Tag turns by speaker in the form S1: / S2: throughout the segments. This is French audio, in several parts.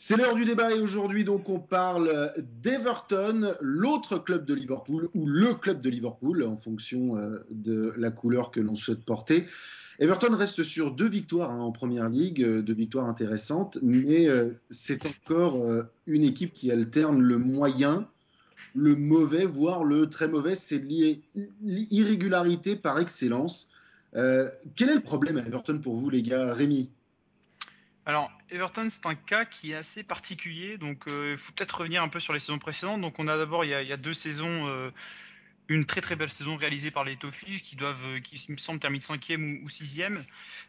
S1: C'est l'heure du débat et aujourd'hui donc on parle d'Everton, l'autre club de Liverpool ou le club de Liverpool en fonction euh, de la couleur que l'on souhaite porter. Everton reste sur deux victoires hein, en première ligue, euh, deux victoires intéressantes, mais euh, c'est encore une équipe qui alterne le moyen, le mauvais, voire le très mauvais. C'est l'irrégularité par excellence. quel est le problème à Everton pour vous les gars? Rémi?
S2: Alors, Everton, c'est un cas qui est assez particulier. Donc, euh, il faut peut-être revenir un peu sur les saisons précédentes. Donc, on a d'abord, il, y a deux saisons, euh, une très très belle saison réalisée par les Toffees, qui doivent, euh, qui me semble, terminer cinquième ou, sixième,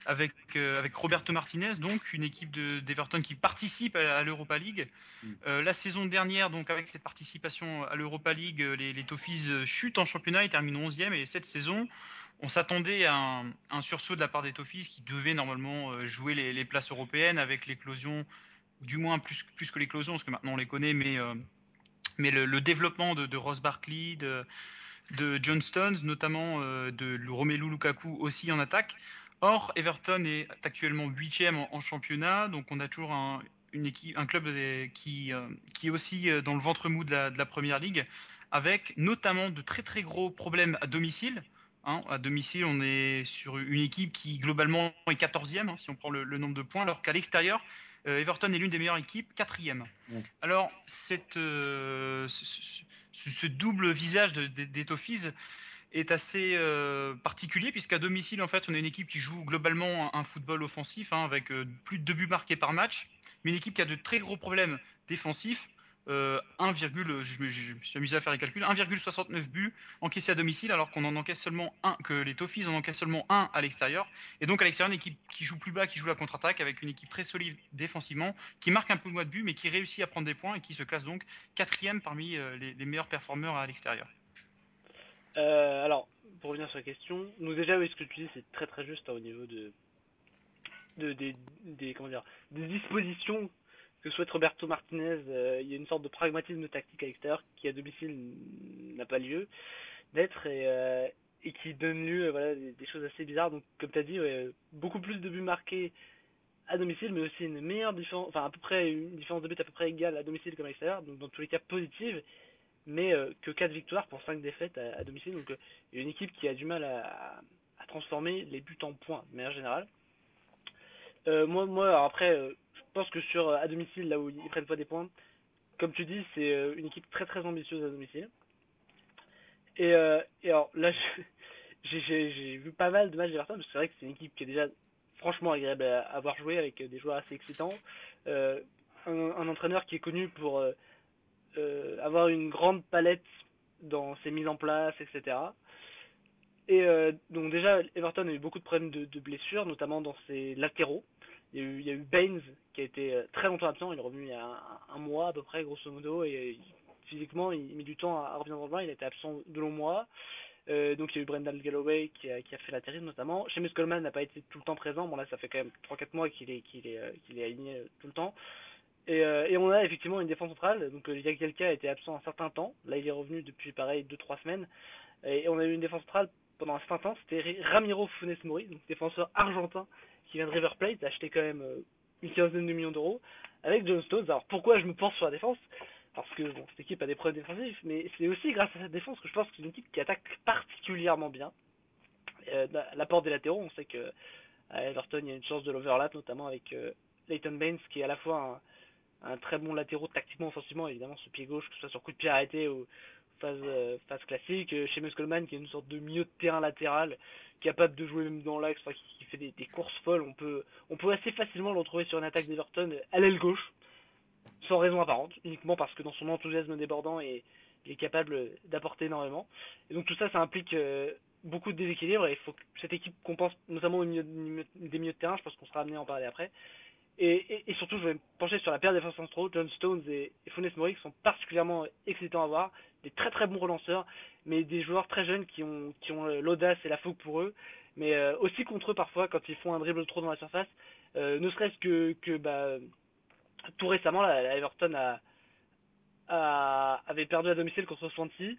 S2: avec, avec Roberto Martinez, donc une équipe d'Everton qui participe à, l'Europa League. Mm. la saison dernière, donc avec cette participation à l'Europa League, les, les Toffees chutent en championnat et terminent onzième. Et cette saison, on s'attendait à un, sursaut de la part des Toffees qui devaient normalement euh, jouer les, places européennes avec l'éclosion, du moins plus, que l'éclosion, parce que maintenant on les connaît, mais, euh, le, développement de, Ross Barkley, de, de John Stones, notamment euh, de Romelu Lukaku aussi en attaque. Or, Everton est actuellement huitième en, championnat, donc on a toujours un, club qui, qui est aussi dans le ventre mou de la, de la première ligue, avec notamment de très très gros problèmes à domicile. Hein, à domicile, on est sur une équipe qui globalement est 14e, hein, si on prend le, nombre de points, alors qu'à l'extérieur, euh, Everton est l'une des meilleures équipes, 4e. Alors, cette, euh, ce, double visage de, des Toffees est assez euh, particulier, puisqu'à domicile, en fait, on a une équipe qui joue globalement un, football offensif, hein, avec plus de deux buts marqués par match, mais une équipe qui a de très gros problèmes défensifs, 1, euh, je me, suis amusé à faire les calculs, 1,69 buts encaissés à domicile alors qu'on en encaisse seulement un, que les Toffees en encaissent seulement un à l'extérieur. Et donc à l'extérieur, une équipe qui joue plus bas, qui joue la contre-attaque avec une équipe très solide défensivement, qui marque un peu moins de buts mais qui réussit à prendre des points et qui se classe donc quatrième parmi euh, les, meilleurs performeurs à l'extérieur.
S3: Euh, alors, pour revenir sur la question, nous déjà, oui, ce que tu dis, c'est très très juste hein, au niveau de, des dispositions que souhaite Roberto Martinez, euh, il y a une sorte de pragmatisme tactique à l'extérieur qui à domicile n'a pas lieu d'être et, euh, qui donne lieu à voilà, des, choses assez bizarres. Donc comme tu as dit, beaucoup plus de buts marqués à domicile, mais aussi une meilleure différence, enfin à peu près une différence de but à peu près égale à domicile comme à l'extérieur, donc dans tous les cas positive, mais euh, que 4 victoires pour 5 défaites à, domicile. Donc une équipe qui a du mal à, à transformer les buts en points de manière générale. Moi, moi après je pense que sur euh, à domicile, là où ils prennent pas des points, comme tu dis, c'est euh, une équipe très très ambitieuse à domicile. Et, euh, alors là, j'ai vu pas mal de matchs d'Everton, parce que c'est vrai que c'est une équipe qui est déjà franchement agréable à avoir joué avec des joueurs assez excitants. Euh, un, entraîneur qui est connu pour euh, avoir une grande palette dans ses mises en place, etc. Et donc déjà, Everton a eu beaucoup de problèmes de, blessures, notamment dans ses latéraux. Il y, a eu, Baines qui a été euh, très longtemps absent. Il est revenu il y a un, mois à peu près, grosso modo. Et euh, physiquement, il, met du temps à, revenir dans le bain. Il a été absent de longs mois. Euh, donc il y a eu Brendan Galloway qui a, fait l'intérim notamment. Seamus Coleman n'a pas été tout le temps présent. Bon là, ça fait quand même 3-4 mois qu'il est, aligné tout le temps. Et, euh, on a effectivement une défense centrale. Donc euh, Jagielka a été absent un certain temps. Là, il est revenu depuis pareil 2-3 semaines. Et on a eu une défense centrale pendant un certain temps. C'était Ramiro Funes Mori, donc défenseur argentin qui vient de River Plate, acheté quand même euh, une quinzaine de millions d'euros, avec John Stones. Alors pourquoi je me pense sur la défense? Parce que bon, cette équipe a des problèmes défensifs, mais c'est aussi grâce à cette défense que je pense que c'est une équipe qui attaque particulièrement bien. Euh, la porte des latéraux, on sait que à Everton, il y a une chance de l'overlap, notamment avec euh, Leighton Baines, qui est à la fois un, un très bon latéraux tactiquement, offensivement, évidemment, ce pied gauche, que ce soit sur coup de pied arrêté ou phase, euh, phase classique. Chez Muskelman, qui est une sorte de milieu de terrain latéral, capable de jouer même dans l'axe, qui, fait des, courses folles. On peut, assez facilement le retrouver sur une attaque d'Everton à l'aile gauche, sans raison apparente, uniquement parce que dans son enthousiasme débordant, il est capable d'apporter énormément. Et donc tout ça, ça implique euh, beaucoup de déséquilibre et il faut que cette équipe compense notamment au milieu, des milieux de terrain, je pense qu'on sera amené à en parler après. Et, surtout, je vais me pencher sur la paire des défense centraux, John Stones et, Funes Mori, qui sont particulièrement excitants à voir, des très très bons relanceurs, mais des joueurs très jeunes qui ont, euh, l'audace et la fougue pour eux, mais euh, aussi contre eux parfois quand ils font un dribble trop dans la surface, euh, ne serait-ce que, bah, tout récemment, la, Everton avait perdu à domicile contre Swansea,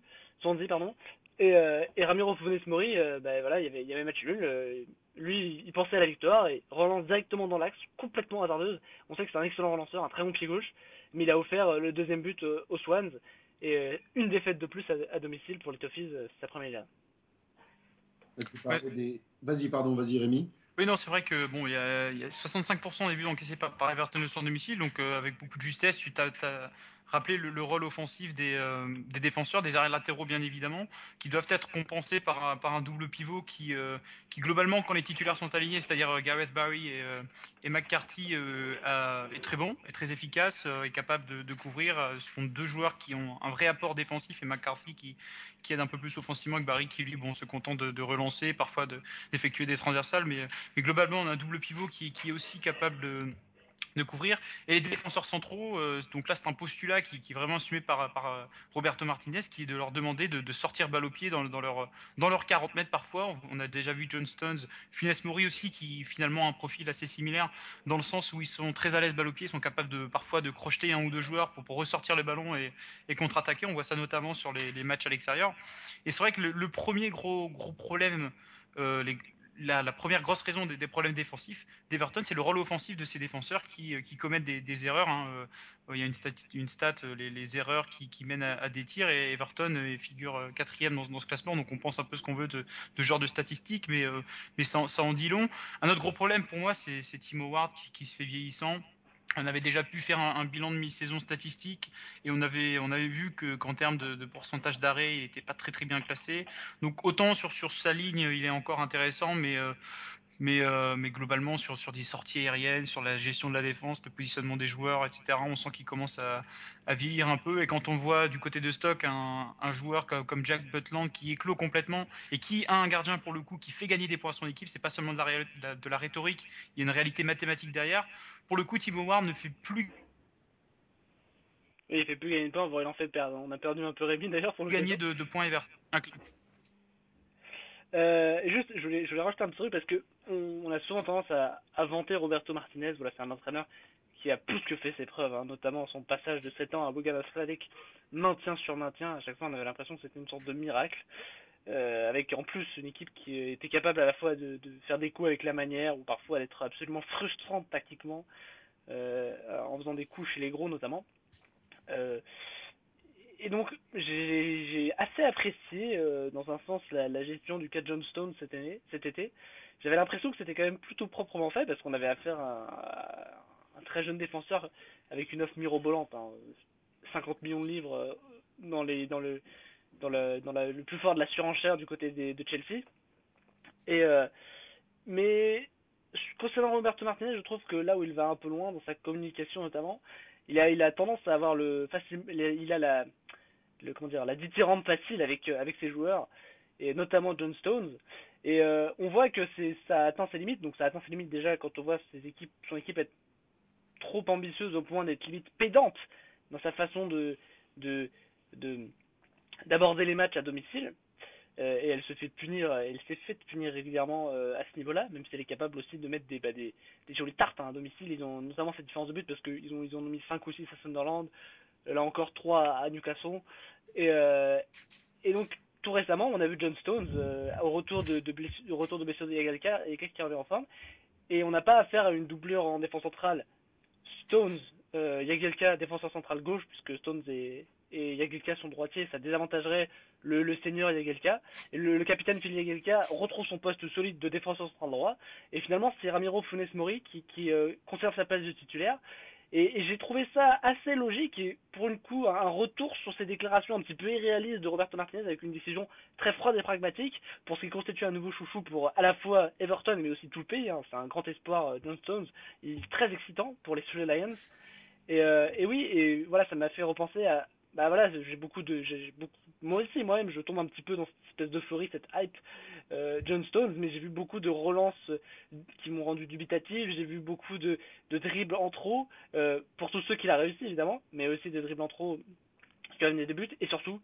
S3: et, Ramiro Funes Mori, bah, voilà, il y avait, il y avait match nul, lui, il pensait à la victoire et relance directement dans l'axe, complètement hasardeuse. On sait que c'est un excellent relanceur, un très bon pied gauche, mais il a offert le deuxième but aux Swans et une défaite de plus à, domicile pour les Toffees cet après-midi.
S1: Des... Vas-y, pardon, vas-y Rémi.
S2: Oui, non, c'est vrai que bon, il y a, y a 65% des buts encaissés par, par Everton au domicile, donc euh, avec beaucoup de justesse, tu as, rappeler le, rôle offensif des, euh, défenseurs, des arrêts latéraux bien évidemment, qui doivent être compensés par, un double pivot qui, euh, qui globalement, quand les titulaires sont alignés, c'est-à-dire euh, Gareth Barry et, McCarthy, est très bon, est très efficace, est capable de, couvrir. Ce sont deux joueurs qui ont un vrai apport défensif et McCarthy qui, aide un peu plus offensivement que Barry qui lui bon, se contente de, relancer, parfois d'effectuer des transversales, mais, mais, globalement on a un double pivot qui, qui est aussi capable de de couvrir. Et les défenseurs centraux, euh, donc là c'est un postulat qui, qui, est vraiment assumé par, euh, Roberto Martinez, qui est de leur demander de, sortir balle au pied dans, leur, dans leurs 40 mètres parfois. On a déjà vu John Stones, Funes Mori aussi, qui finalement a un profil assez similaire, dans le sens où ils sont très à l'aise balle au pied, ils sont capables de parfois de crocheter un ou deux joueurs pour, ressortir le ballon et, contre-attaquer. On voit ça notamment sur les, matchs à l'extérieur. Et c'est vrai que le, le, premier gros, gros problème, euh, les, la, première grosse raison des, problèmes défensifs d'Everton, c'est le rôle offensif de ces défenseurs qui, euh, qui commettent des, erreurs. Hein. Euh, il y a une stat, euh, les, erreurs qui, mènent à, des tirs, et Everton figure quatrième dans, ce classement, donc on pense un peu ce qu'on veut de, de genre de statistiques, mais, euh, ça, en dit long. Un autre gros problème pour moi, c'est Tim Howard qui, qui se fait vieillissant on avait déjà pu faire un, bilan de mi-saison statistique et on avait, on avait vu que, qu'en termes de, de pourcentage d'arrêt, il n'était pas très très bien classé. Donc autant sur, sur sa ligne, il est encore intéressant, mais, euh, mais, euh, mais globalement sur, sur des sorties aériennes, sur la gestion de la défense, le positionnement des joueurs, etc., on sent qu'il commence à, à vieillir un peu. Et quand on voit du côté de stock un, un joueur comme, comme Jack Butland qui éclot complètement et qui a un gardien pour le coup qui fait gagner des points à son équipe, c'est pas seulement de la, de la, de la rhétorique, il y a une réalité mathématique derrière pour le coup, Thibaut Ward ne fait plus.
S3: Il fait plus gagner de points, voire il en fait perdre. On a perdu un peu Rémi d'ailleurs pour le
S2: gagner de, de, points et vers.
S3: Euh, juste, je voulais, je voulais rajouter un petit truc parce que on, a souvent tendance à, à vanter Roberto Martinez. Voilà, c'est un entraîneur qui a plus que fait ses preuves, hein, notamment son passage de 7 ans à Sladek, maintien sur maintien. À chaque fois, on avait l'impression que c'était une sorte de miracle. Euh, avec en plus une équipe qui était capable à la fois de, faire des coups avec la manière ou parfois d'être absolument frustrante tactiquement euh, en faisant des coups chez les gros notamment. Et donc j'ai assez apprécié euh, dans un sens la, gestion du cas John Stone cette année, cet été. J'avais l'impression que c'était quand même plutôt proprement fait parce qu'on avait affaire à, un très jeune défenseur avec une offre mirobolante, hein, 50 millions de livres dans les dans le dans, le, dans le plus fort de la surenchère du côté des, de Chelsea. Et euh, mais concernant Roberto Martinez, je trouve que là où il va un peu loin dans sa communication notamment, il a il a tendance à avoir le facile, il a la le comment dire la dithyrambe facile avec avec ses joueurs et notamment John Stones. Et euh, on voit que c'est ça atteint ses limites. Donc ça atteint ses limites déjà quand on voit ses équipes, son équipe être trop ambitieuse au point d'être limite pédante dans sa façon de de de d'aborder les matchs à domicile. Euh, et elle se fait punir, elle s'est fait punir régulièrement euh, à ce niveau-là, même si elle est capable aussi de mettre des, bah, des jolies tartes hein, à domicile. Ils ont notamment cette différence de but parce qu'ils ont, ils ont mis 5 ou 6 à Sunderland, là encore 3 à Newcastle. Et, euh, et donc, tout récemment, on a vu John Stones euh, au retour de, de blessure, retour de blessure et qui revient en forme. Et on n'a pas affaire à une doublure en défense centrale. Stones, euh, Yagelka, défenseur central gauche, puisque Stones est, et Yagelka son droitier, ça désavantagerait le, le senior Yagelka. Et le, capitaine Phil Yagelka retrouve son poste solide de défenseur central droit. Et finalement, c'est Ramiro Funes Mori qui, qui euh, conserve sa place de titulaire. Et, j'ai trouvé ça assez logique et pour une coup un retour sur ces déclarations un petit peu irréalistes de Roberto Martinez avec une décision très froide et pragmatique pour ce qui constitue un nouveau chouchou pour à la fois Everton mais aussi tout le pays. Hein. C'est un grand espoir euh, John Stones. Il est très excitant pour les Sule Lions. Et, euh, et oui, et voilà, ça m'a fait repenser à, bah voilà, j'ai beaucoup de, j'ai beaucoup, moi aussi, moi-même, je tombe un petit peu dans cette espèce d'euphorie, cette hype euh, John Stones, mais j'ai vu beaucoup de relances qui m'ont rendu dubitatif, j'ai vu beaucoup de, de dribbles en trop, euh, pour tous ceux qu'il a réussi évidemment, mais aussi des dribbles en trop qui amené des buts, et surtout,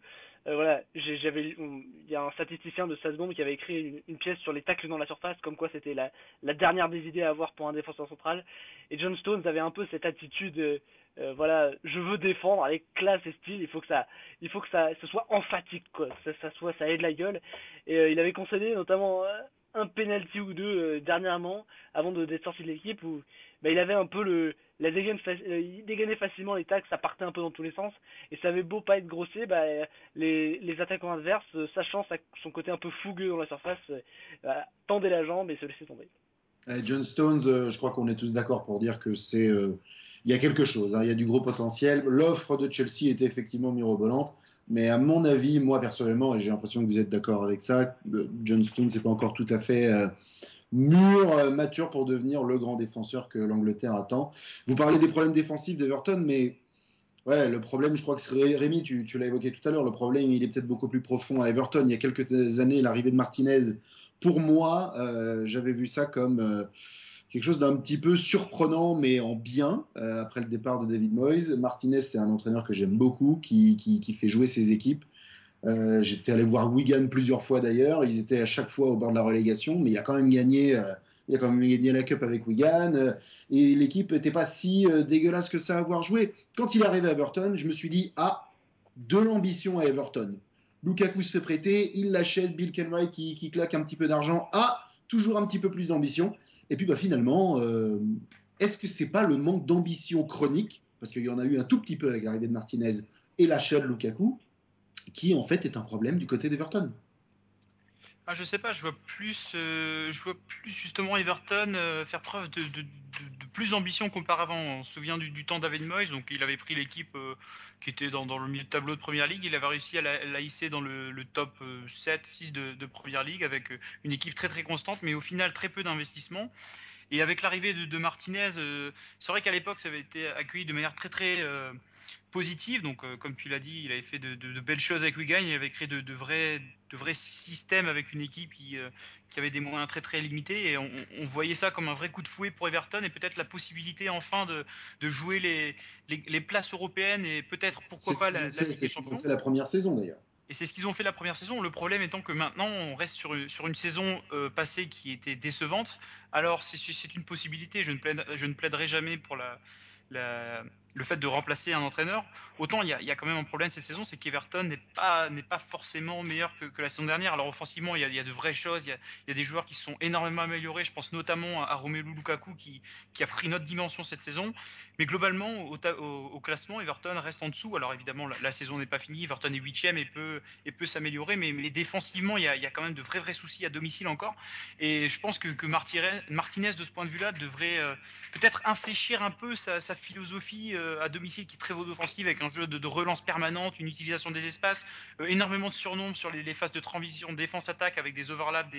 S3: euh, voilà, j'avais, il y a un statisticien de Salzbourg qui avait écrit une, pièce sur les tacles dans la surface, comme quoi c'était la, la dernière des idées à avoir pour un défenseur central, et John Stones avait un peu cette attitude euh, voilà, je veux défendre avec classe et style. Il faut que ça, il faut que ça, soit emphatique, quoi. Ça, soit, ça ait de la gueule. Et euh, il avait concédé notamment euh, un penalty ou deux dernièrement avant de d'être sorti de l'équipe où bah, il avait un peu le la dégaine dégainait facilement les tacs, ça partait un peu dans tous les sens et ça avait beau pas être grossier, bah, les, les attaquants adverses, sachant son côté un peu fougueux dans la surface, bah, tendaient la jambe et se laissaient tomber.
S1: John Stones, je crois qu'on est tous d'accord pour dire que c'est il y a quelque chose, hein, il y a du gros potentiel. L'offre de Chelsea était effectivement mirobolante. Mais à mon avis, moi personnellement, et j'ai l'impression que vous êtes d'accord avec ça, John Stones n'est pas encore tout à fait euh, mûr, euh, mature pour devenir le grand défenseur que l'Angleterre attend. Vous parlez des problèmes défensifs d'Everton, mais ouais, le problème, je crois que c'est Rémi, tu, l'as évoqué tout à l'heure, le problème, il est peut-être beaucoup plus profond à Everton. Il y a quelques années, l'arrivée de Martinez, pour moi, euh, j'avais vu ça comme quelque chose d'un petit peu surprenant, mais en bien, euh, après le départ de David Moyes. Martinez, c'est un entraîneur que j'aime beaucoup, qui, qui, fait jouer ses équipes. Euh, j'étais allé voir Wigan plusieurs fois d'ailleurs. Ils étaient à chaque fois au bord de la relégation, mais il a quand même gagné. Euh, il a quand même gagné la Cup avec Wigan et l'équipe n'était pas si dégueulasse que ça à avoir joué. Quand il est arrivé à Everton, je me suis dit ah de l'ambition à Everton. Lukaku se fait prêter, il l'achète, Bill Kenwright qui, qui claque un petit peu d'argent. Ah toujours un petit peu plus d'ambition. Et puis bah, finalement, euh, est-ce que c'est pas le manque d'ambition chronique, parce qu'il y en a eu un tout petit peu avec l'arrivée de Martinez et l'achat de Lukaku, qui en fait est un problème du côté d'Everton?
S2: Ah, je sais pas, je vois plus, euh, je vois plus justement Everton euh, faire preuve de, plus d'ambition qu'auparavant. On se souvient du, temps David Moyes, donc il avait pris l'équipe euh, qui était dans, le milieu tableau de Première Ligue, il avait réussi à la, hisser dans le, top 7, 6 de, Première Ligue avec une équipe très très constante, mais au final très peu d'investissement. Et avec l'arrivée de, de, Martinez, c'est vrai qu'à l'époque ça avait été accueilli de manière très très positive. Donc, euh, comme tu l'as dit, il avait fait de, de, de, belles choses avec Wigan. Il avait créé de, de, vrais, de vrais systèmes avec une équipe qui, euh, qui avait des moyens très très limités. Et on, on, voyait ça comme un vrai coup de fouet pour Everton et peut-être la possibilité enfin de, de jouer les, les, les places européennes et peut-être pourquoi pas la, la
S1: C'est ce qu'ils ont fait la première saison d'ailleurs.
S2: Et c'est ce qu'ils ont fait la première saison. Le problème étant que maintenant, on reste sur une, sur une saison euh, passée qui était décevante. Alors, c'est une possibilité. Je ne, plaide, je ne plaiderai jamais pour la, la, le fait de remplacer un entraîneur. Autant il y a, quand même un problème cette saison, c'est qu'Everton n'est pas, n'est pas forcément meilleur que, la saison dernière. Alors offensivement, il y a, de vraies choses, il y a, des joueurs qui sont énormément améliorés. Je pense notamment à, Romelu Lukaku qui, qui a pris notre dimension cette saison. Mais globalement, au, classement, Everton reste en dessous. Alors évidemment, la, saison n'est pas finie. Everton est huitième et peut, et peut s'améliorer. Mais, défensivement, il y, a, quand même de vrais, vrais soucis à domicile encore. Et je pense que, Martinez, de ce point de vue-là, devrait euh, peut-être infléchir un peu sa, sa philosophie euh, à domicile qui est très offensive avec un jeu de, relance permanente, une utilisation des espaces, euh, énormément de surnombres sur les, phases de transition défense-attaque avec des overlaps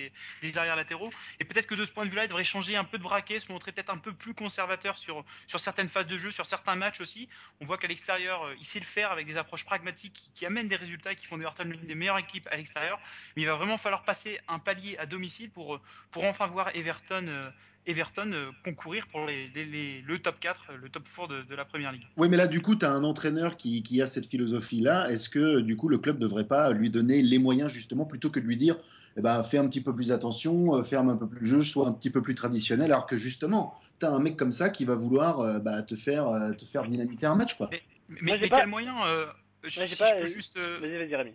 S2: des, arrières latéraux. Et peut-être que de ce point de vue-là, il devrait changer un peu de braquet, se montrer peut-être un peu plus conservateur sur, certaines phases de jeu, sur certains matchs aussi. On voit qu'à l'extérieur, euh, il sait le faire avec des approches pragmatiques qui, qui amènent des résultats qui font d'Everton l'une des meilleures équipes à l'extérieur. Mais il va vraiment falloir passer un palier à domicile pour, pour enfin voir Everton Everton euh, concourir pour les, les, les, le top 4, le top 4 de, de, la première ligue.
S1: Oui, mais là, du coup, tu as un entraîneur qui, qui, a cette philosophie-là. Est-ce que, du coup, le club ne devrait pas lui donner les moyens, justement, plutôt que de lui dire eh ben, fais un petit peu plus attention, euh, ferme un peu plus le jeu, sois un petit peu plus traditionnel, alors que justement, tu as un mec comme ça qui va vouloir euh, bah, te, faire, euh, te faire dynamiter un match. Quoi.
S2: Mais, mais, mais pas... quel moyen euh, je, si pas, je peux juste.
S3: Vas-y, vas-y, Rémi.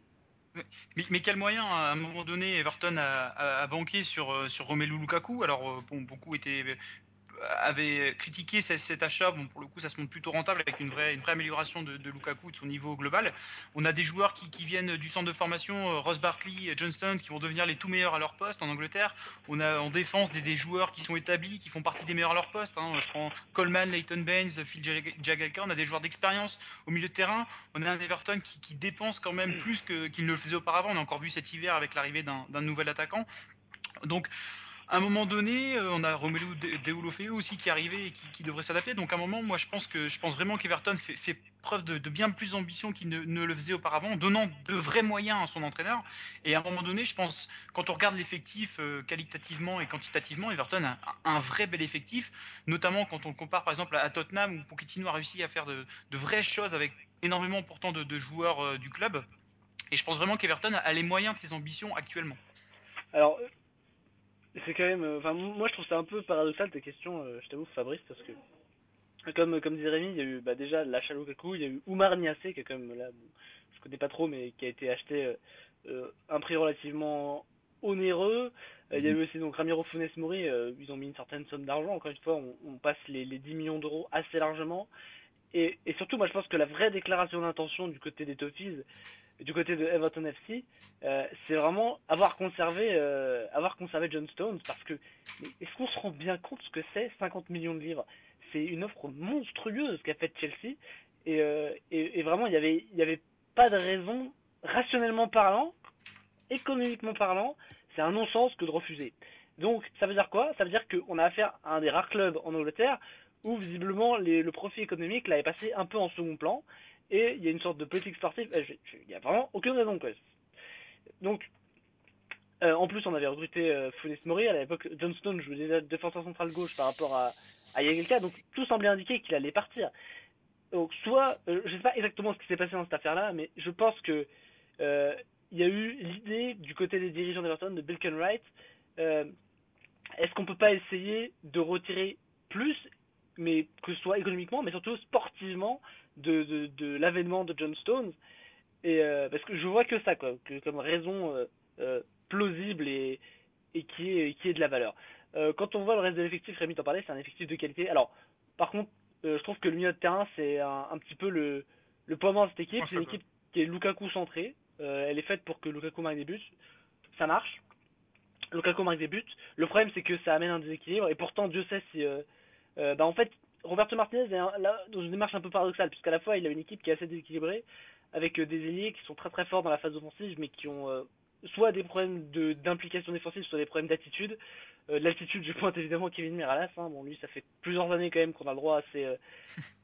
S2: Mais, quel moyen, à un moment donné, Everton a, banqué sur, sur Romelu Lukaku? Alors, bon, beaucoup étaient avait critiqué cet achat. Bon, pour le coup, ça se montre plutôt rentable avec une vraie, une vraie amélioration de, de Lukaku de son niveau global. On a des joueurs qui, qui viennent du centre de formation, euh, Ross Barkley, John Stones, qui vont devenir les tout meilleurs à leur poste en Angleterre. On a en défense des, des joueurs qui sont établis, qui font partie des meilleurs à leur poste. Hein. Je prends Coleman, Leighton Baines, Phil Jagielka. On a des joueurs d'expérience au milieu de terrain. On a un Everton qui, dépense quand même plus qu'il qu ne le faisait auparavant. On a encore vu cet hiver avec l'arrivée d'un nouvel attaquant. Donc, à un moment donné, euh, on a Romelu Deulofeu aussi qui est arrivé et qui, devrait s'adapter. Donc à un moment, moi je pense que je pense vraiment qu'Everton fait, fait, preuve de, bien plus d'ambition qu'il ne, le faisait auparavant, donnant de vrais moyens à son entraîneur. Et à un moment donné, je pense, quand on regarde l'effectif euh, qualitativement et quantitativement, Everton a un, vrai bel effectif, notamment quand on compare par exemple à Tottenham où Pochettino a réussi à faire de, vraies choses avec énormément pourtant de, de joueurs euh, du club. Et je pense vraiment qu'Everton a les moyens de ses ambitions actuellement.
S3: Alors, c'est quand même. Enfin, moi je trouve ça un peu paradoxal tes questions, euh, je t'avoue, Fabrice, parce que. Comme, comme disait Rémi, il y a eu bah, déjà l'achat Lukaku, il y a eu Oumar Niasse, qui est quand même là, bon, je connais pas trop, mais qui a été acheté euh, un prix relativement onéreux. Euh, il y a eu aussi donc Ramiro Funes Mori, euh, ils ont mis une certaine somme d'argent. Encore une fois, on, on passe les, les 10 millions d'euros assez largement. Et, surtout, moi, je pense que la vraie déclaration d'intention du côté des Toffees, du côté de Everton FC, euh, c'est vraiment avoir conservé, euh, avoir conservé John Stones, parce que est-ce qu'on se rend bien compte ce que c'est 50 millions de livres? C'est une offre monstrueuse qu'a faite Chelsea, et, euh, et, vraiment, il y avait, il y avait pas de raison, rationnellement parlant, économiquement parlant, c'est un non-sens que de refuser. Donc, ça veut dire quoi? Ça veut dire qu'on a affaire à un des rares clubs en Angleterre où visiblement le profit économique l'avait passé un peu en second plan et il y a une sorte de politique sportive. Euh, il n'y a vraiment aucune raison quoi. Donc, euh, en plus, on avait recruté euh, Funes Mori à l'époque. Johnston jouait déjà défenseur central gauche par rapport à, à Yagelka, donc tout semblait indiquer qu'il allait partir. Donc, soit, euh, je sais pas exactement ce qui s'est passé dans cette affaire-là, mais je pense que il y a eu l'idée du côté des dirigeants d'Everton de Bill Kenwright. Euh, Est-ce qu'on peut pas essayer de retirer plus, mais que ce soit économiquement, mais surtout sportivement, de, de, de l'avènement de John Stones et euh, parce que je vois que ça quoi, que, comme raison euh, euh, plausible et, et qui est qui est de la valeur. Quand on voit le reste de l'effectif, Rémi t'en parlait, c'est un effectif de qualité. Alors, par contre, je trouve que le milieu de terrain c'est un, un, petit peu le le point mort de cette équipe. C'est une équipe qui est Lukaku centrée. Elle est faite pour que Lukaku marque des buts. Ça marche. Lukaku marque des buts. Le problème c'est que ça amène un déséquilibre et pourtant Dieu sait si bah en fait Roberto Martinez est là dans une démarche un peu paradoxale puisqu'à la fois il a une équipe qui est assez déséquilibrée avec des ailiers qui sont très très forts dans la phase offensive, mais qui ont euh, soit des problèmes d'implication défensive, soit des problèmes d'attitude. Euh, L'altitude, je pointe évidemment Kevin Miralas. Hein. Bon, lui, ça fait plusieurs années quand même qu'on a le droit à ces, euh,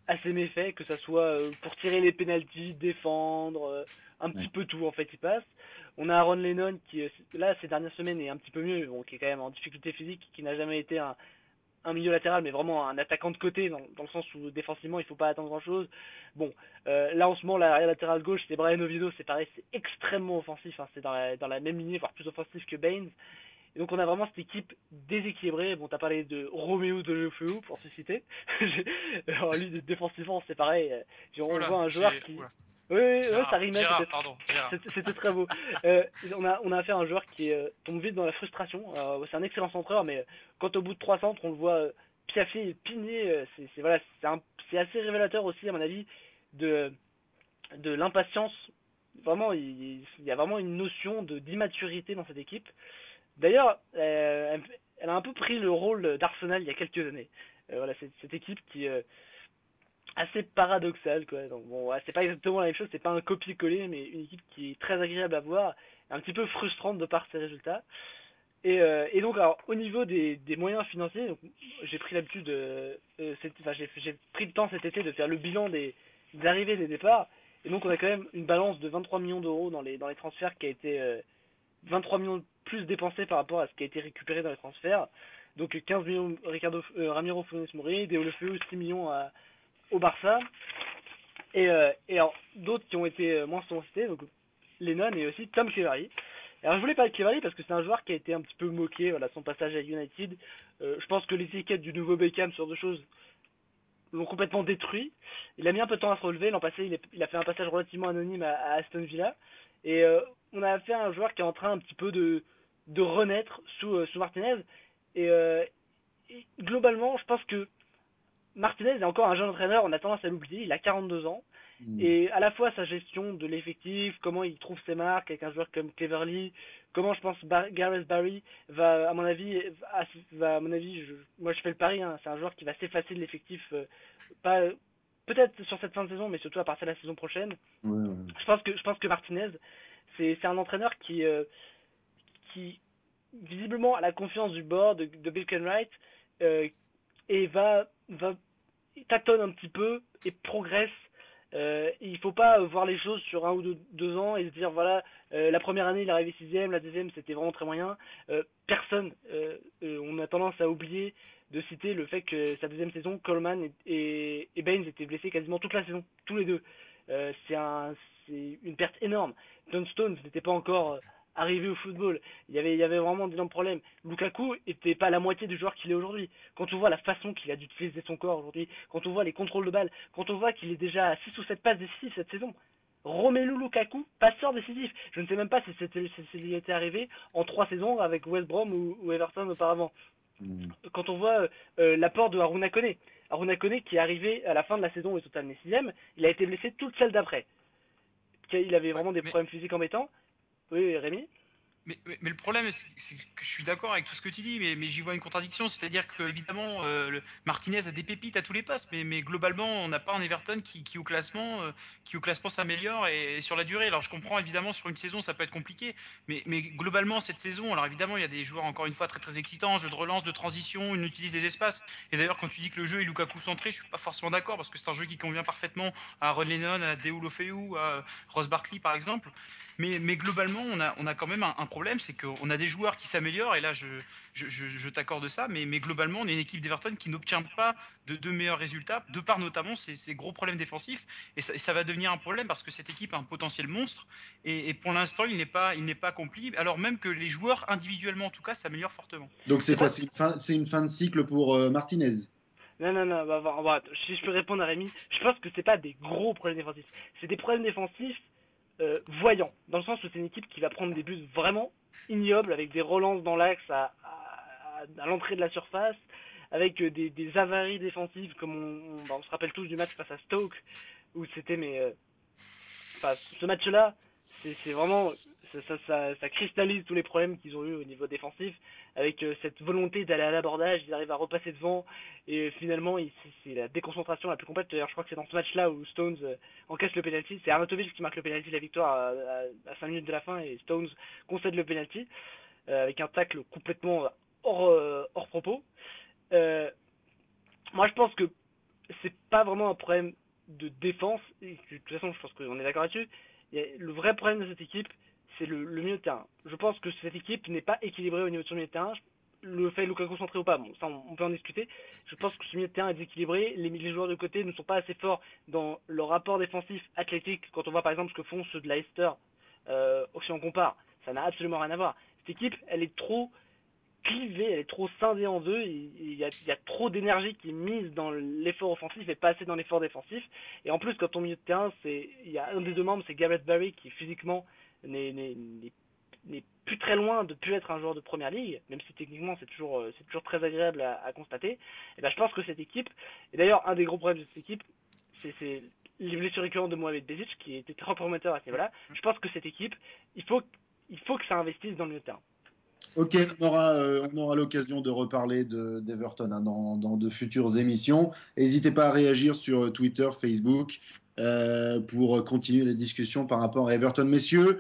S3: à ces méfaits, que ça soit euh, pour tirer les pénalties, défendre, euh, un petit ouais. peu tout en fait, il passe. On a Aaron Lennon qui, là, ces dernières semaines est un petit peu mieux, bon, qui est quand même en difficulté physique, qui n'a jamais été un, un milieu latéral, mais vraiment un attaquant de côté, dans, dans le sens où défensivement il faut pas attendre grand chose. Bon, euh, là en ce moment, l'arrière latéral gauche, c'est Brian Oviedo, c'est pareil, c'est extrêmement offensif, hein, c'est dans la, dans la même lignée, voire plus offensif que Baines. Et donc on a vraiment cette équipe déséquilibrée. Bon, t'as parlé de Roméo de Lefeu pour se citer. Alors lui, défensivement, c'est pareil. On Oula, voit un joueur qui. Oula. Oui, ouais, ça rimait.
S2: C'était
S3: C'était très beau. euh, on a on a affaire à un joueur qui euh, tombe vite dans la frustration. Euh, c'est un excellent centreur, mais quand au bout de trois centres, on le voit piaffer et pigner, c'est voilà, assez révélateur aussi à mon avis de de l'impatience. Vraiment, il, il, y a vraiment une notion d'immaturité dans cette équipe. D'ailleurs, elle a un peu pris le rôle d'Arsenal il y a quelques années. voilà, cette équipe qui assez paradoxal quoi. Donc bon, c'est pas exactement la même chose, c'est pas un copier-coller, mais une équipe qui est très agréable à voir, un petit peu frustrante de par ses résultats. Et, euh, et donc alors au niveau des, moyens financiers, j'ai pris l'habitude, euh, enfin, j'ai pris le temps cet été de faire le bilan des, arrivées et des départs. Et donc on a quand même une balance de 23 millions d'euros dans les dans les transferts qui a été euh, 23 millions plus dépensés par rapport à ce qui a été récupéré dans les transferts. Donc 15 millions Ricardo euh, Ramiro Funes Mori, Deulofeu 6 millions à au Barça. Et, euh, et d'autres qui ont été euh, moins cités, donc Lennon et aussi Tom Cleverley. Alors je voulais parler de Cleverley parce que c'est un joueur qui a été un petit peu moqué, voilà, son passage à United. Euh, je pense que l'étiquette du nouveau Beckham sur deux choses l'ont complètement détruit. Il a mis un peu de temps à se relever. L'an passé, il, a fait un passage relativement anonyme à, Aston Villa. Et euh, on a à un joueur qui est en train un petit peu de, de renaître sous, sous Martinez. Et globalement, je pense que Martinez est encore un jeune entraîneur, on a tendance à l'oublier, il a 42 ans. Mmh. Et à la fois sa gestion de l'effectif, comment il trouve ses marques avec un joueur comme Cleverly, comment je pense Bar Gareth Barry va, à mon avis, va, va à mon avis, je, moi je fais le pari, hein, c'est un joueur qui va s'effacer de l'effectif, euh, pas peut-être sur cette fin de saison, mais surtout à partir de la saison prochaine.
S1: Ouais, ouais.
S3: Je pense que je pense que Martinez, c'est un entraîneur qui euh, qui visiblement a la confiance du board de, de Bill Kenwright euh, et va va tâtonne un petit peu et progresse. Euh, il faut pas voir les choses sur un ou deux, ans et se dire voilà euh, la première année il est arrivé sixième, la deuxième c'était vraiment très moyen. Euh, personne, euh, euh, on a tendance à oublier de citer le fait que sa deuxième saison Coleman et, Baines étaient blessés quasiment toute la saison, tous les deux. Euh, c'est une perte énorme. John Stones n'était pas encore arrivé au football. Il y avait, il y avait vraiment d'énormes problèmes. Lukaku était pas la moitié du joueur qu'il est aujourd'hui. Quand on voit la façon qu'il a d'utiliser son corps aujourd'hui, quand on voit les contrôles de balle, quand on voit qu'il est déjà à 6 ou 7 passes décisives cette saison, Romelu Lukaku, passeur décisif. Je ne sais même pas si c'était s'il était arrivé en trois saisons avec West Brom ou, Everton auparavant. Hmm. Quand on voit euh, l'apport de Haruna Kone, qui est arrivé à la fin de la saison au total né sixième, il a été blessé toute celle d'après. Il avait vraiment des problèmes physiques embêtants. Oui, Rémi?
S2: Mais, le problème, c'est que je suis d'accord avec tout ce que tu dis, mais, j'y vois une contradiction. C'est-à-dire que, évidemment, euh, Martinez a des pépites à tous les postes, mais, globalement, on n'a pas un Everton qui, au classement, euh, classement s'améliore et, sur la durée. Alors, je comprends évidemment sur une saison, ça peut être compliqué, mais, globalement, cette saison, alors évidemment, il y a des joueurs encore une fois très très excitants, jeu de relance, de transition, ils utilisent des espaces. Et d'ailleurs, quand tu dis que le jeu est Lukaku centré, je suis pas forcément d'accord parce que c'est un jeu qui convient parfaitement à Ron Lennon, à Deulofeu, à Ross Barkley par exemple. Mais, globalement, on a, on a quand même un, problème, c'est qu'on a des joueurs qui s'améliorent, et là, je, je, t'accorde ça, mais, mais, globalement, on est une équipe d'Everton qui n'obtient pas de, de, meilleurs résultats, de par notamment ces, gros problèmes défensifs, et ça, va devenir un problème parce que cette équipe a un potentiel monstre, et, pour l'instant, il n'est pas, il n'est pas accompli, alors même que les joueurs, individuellement en tout cas, s'améliorent fortement.
S1: Donc c'est quoi C'est une, fin, une fin de cycle pour euh, Martinez?
S3: Non, non, non, bah, bah, bah, si je peux répondre à Rémi, je pense que c'est pas des gros problèmes défensifs. C'est des problèmes défensifs euh, voyant, dans le sens où c'est une équipe qui va prendre des buts vraiment ignobles, avec des relances dans l'axe à, l'entrée de la surface, avec euh, des, avaries défensives, comme on, bah, on, se rappelle tous du match face à Stoke, où c'était mais... Euh, ce match-là, c'est vraiment ça, cristallise tous les problèmes qu'ils ont eu au niveau défensif avec euh, cette volonté d'aller à l'abordage, ils arrivent à repasser devant et euh, finalement c'est la déconcentration la plus complète. D'ailleurs, je crois que c'est dans ce match-là où Stones euh, encaisse le penalty. C'est Arnautovic qui marque le penalty de la victoire à, 5 minutes de la fin et Stones concède le penalty avec un tacle complètement hors, hors propos. moi, je pense que c'est pas vraiment un problème de défense. Et de toute façon, je pense qu'on est d'accord là-dessus. Le vrai problème de cette équipe, c'est le, milieu de terrain. Je pense que cette équipe n'est pas équilibrée au niveau de son milieu de terrain. Le fait Lukaku concentré ou pas, bon, ça on, peut en discuter. Je pense que ce milieu de terrain est déséquilibré. Les, les, joueurs de côté ne sont pas assez forts dans leur rapport défensif athlétique. Quand on voit par exemple ce que font ceux de Leicester, euh, si on compare, ça n'a absolument rien à voir. Cette équipe, elle est trop clivée, elle est trop scindée en deux. Il y a, il y a trop d'énergie qui est mise dans l'effort offensif et pas assez dans l'effort défensif. Et en plus, quand on milieu de terrain, c'est il y a un des deux membres, c'est Gareth Barry qui physiquement n'est plus très loin de plus être un joueur de première ligue, même si techniquement c'est toujours, euh, c'est toujours très agréable à, constater, et eh ben je pense que cette équipe, et d'ailleurs un des gros problèmes de cette équipe, c'est les blessures de Mohamed Bezic, qui était très prometteur à ce niveau-là. Je pense que cette équipe, il faut, il faut que ça investisse dans le milieu de terrain.
S1: Ok, on aura, euh, aura l'occasion de reparler d'Everton hein, dans, dans, de futures émissions. N'hésitez pas à réagir sur Twitter, Facebook, euh, pour continuer la discussion par rapport à Everton. Messieurs,